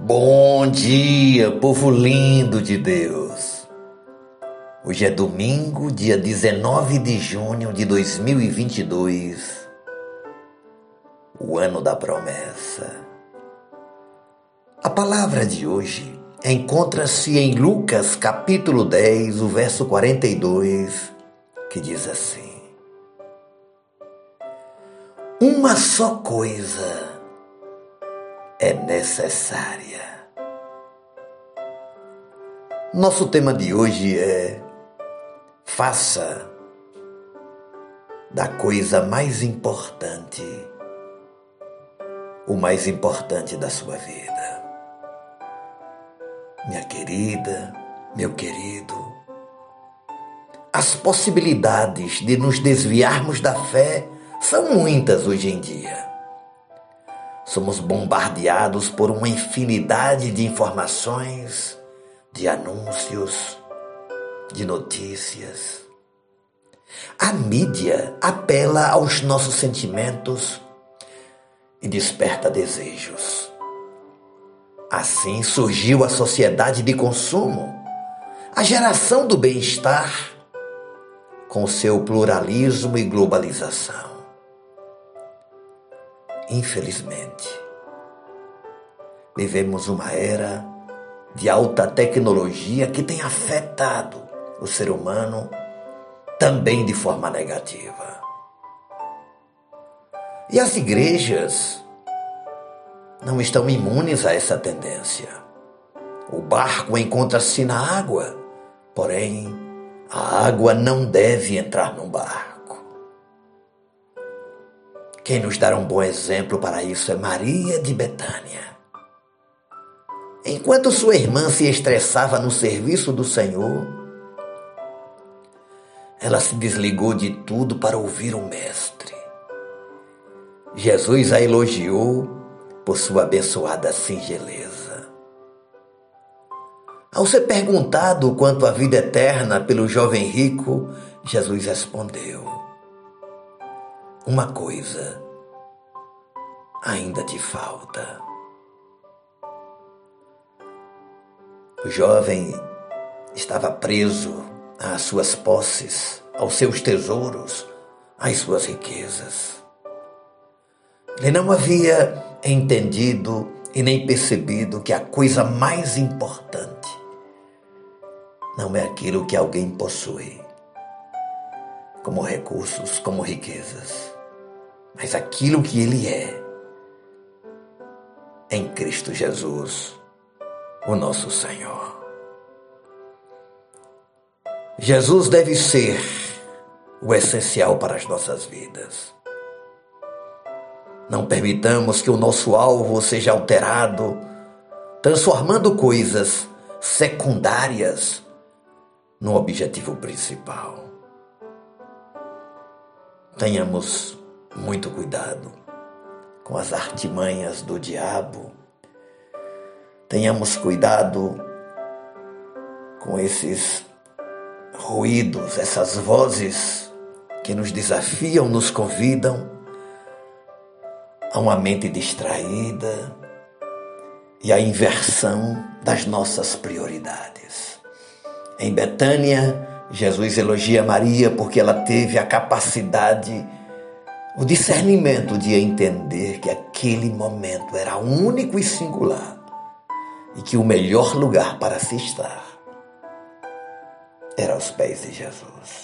Bom dia, povo lindo de Deus. Hoje é domingo, dia 19 de junho de 2022, o ano da promessa. A palavra de hoje encontra-se em Lucas capítulo 10, o verso 42, que diz assim: Uma só coisa é necessária. Nosso tema de hoje é faça da coisa mais importante o mais importante da sua vida. Minha querida, meu querido, as possibilidades de nos desviarmos da fé são muitas hoje em dia. Somos bombardeados por uma infinidade de informações, de anúncios, de notícias. A mídia apela aos nossos sentimentos e desperta desejos. Assim surgiu a sociedade de consumo, a geração do bem-estar, com seu pluralismo e globalização. Infelizmente, vivemos uma era de alta tecnologia que tem afetado o ser humano também de forma negativa. E as igrejas não estão imunes a essa tendência. O barco encontra-se na água, porém, a água não deve entrar no barco. Quem nos dará um bom exemplo para isso é Maria de Betânia. Enquanto sua irmã se estressava no serviço do Senhor, ela se desligou de tudo para ouvir o Mestre. Jesus a elogiou por sua abençoada singeleza. Ao ser perguntado quanto à vida eterna pelo jovem rico, Jesus respondeu: uma coisa ainda te falta. O jovem estava preso às suas posses, aos seus tesouros, às suas riquezas. Ele não havia entendido e nem percebido que a coisa mais importante não é aquilo que alguém possui, como recursos, como riquezas mas aquilo que ele é em Cristo Jesus, o nosso Senhor. Jesus deve ser o essencial para as nossas vidas. Não permitamos que o nosso alvo seja alterado, transformando coisas secundárias no objetivo principal. Tenhamos muito cuidado com as artimanhas do diabo. Tenhamos cuidado com esses ruídos, essas vozes que nos desafiam, nos convidam a uma mente distraída e a inversão das nossas prioridades. Em Betânia, Jesus elogia Maria porque ela teve a capacidade o discernimento de entender que aquele momento era único e singular e que o melhor lugar para se estar era aos pés de Jesus.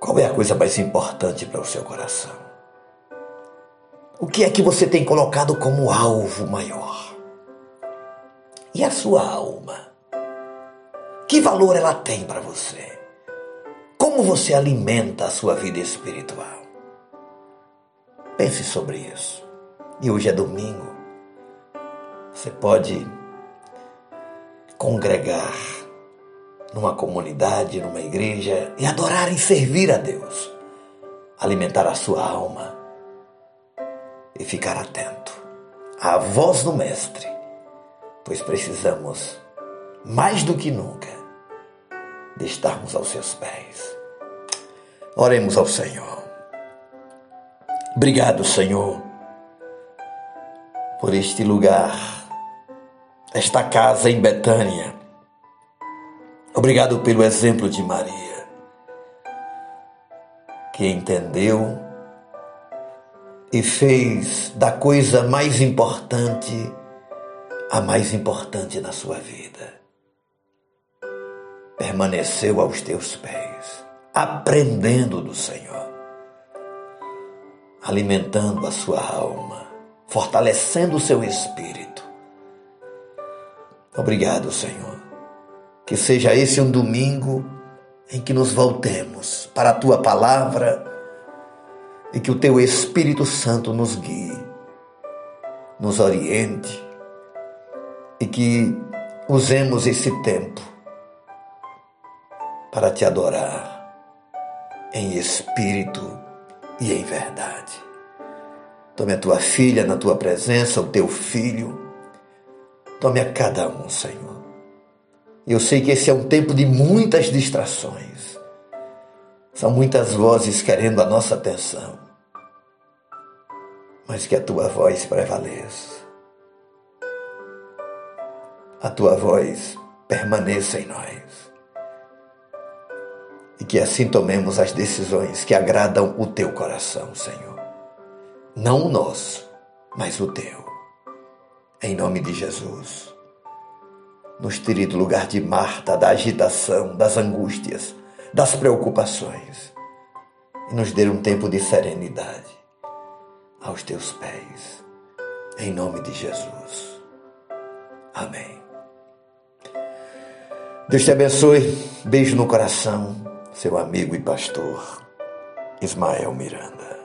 Qual é a coisa mais importante para o seu coração? O que é que você tem colocado como alvo maior? E a sua alma? Que valor ela tem para você? Como você alimenta a sua vida espiritual? Pense sobre isso. E hoje é domingo. Você pode congregar numa comunidade, numa igreja e adorar e servir a Deus. Alimentar a sua alma e ficar atento à voz do Mestre, pois precisamos, mais do que nunca, de estarmos aos seus pés. Oremos ao Senhor. Obrigado, Senhor, por este lugar, esta casa em Betânia. Obrigado pelo exemplo de Maria, que entendeu e fez da coisa mais importante a mais importante na sua vida. Permaneceu aos teus pés, aprendendo do Senhor, alimentando a sua alma, fortalecendo o seu espírito. Obrigado, Senhor. Que seja esse um domingo em que nos voltemos para a tua palavra e que o teu Espírito Santo nos guie, nos oriente e que usemos esse tempo para te adorar em espírito e em verdade. Tome a tua filha na tua presença, o teu filho. Tome a cada um, Senhor. Eu sei que esse é um tempo de muitas distrações. São muitas vozes querendo a nossa atenção. Mas que a tua voz prevaleça. A tua voz permaneça em nós. E que assim tomemos as decisões que agradam o teu coração, Senhor. Não o nosso, mas o teu. Em nome de Jesus. Nos tire do lugar de Marta, da agitação, das angústias das preocupações e nos dê um tempo de serenidade aos teus pés. Em nome de Jesus. Amém. Deus te abençoe. Beijo no coração. Seu amigo e pastor Ismael Miranda.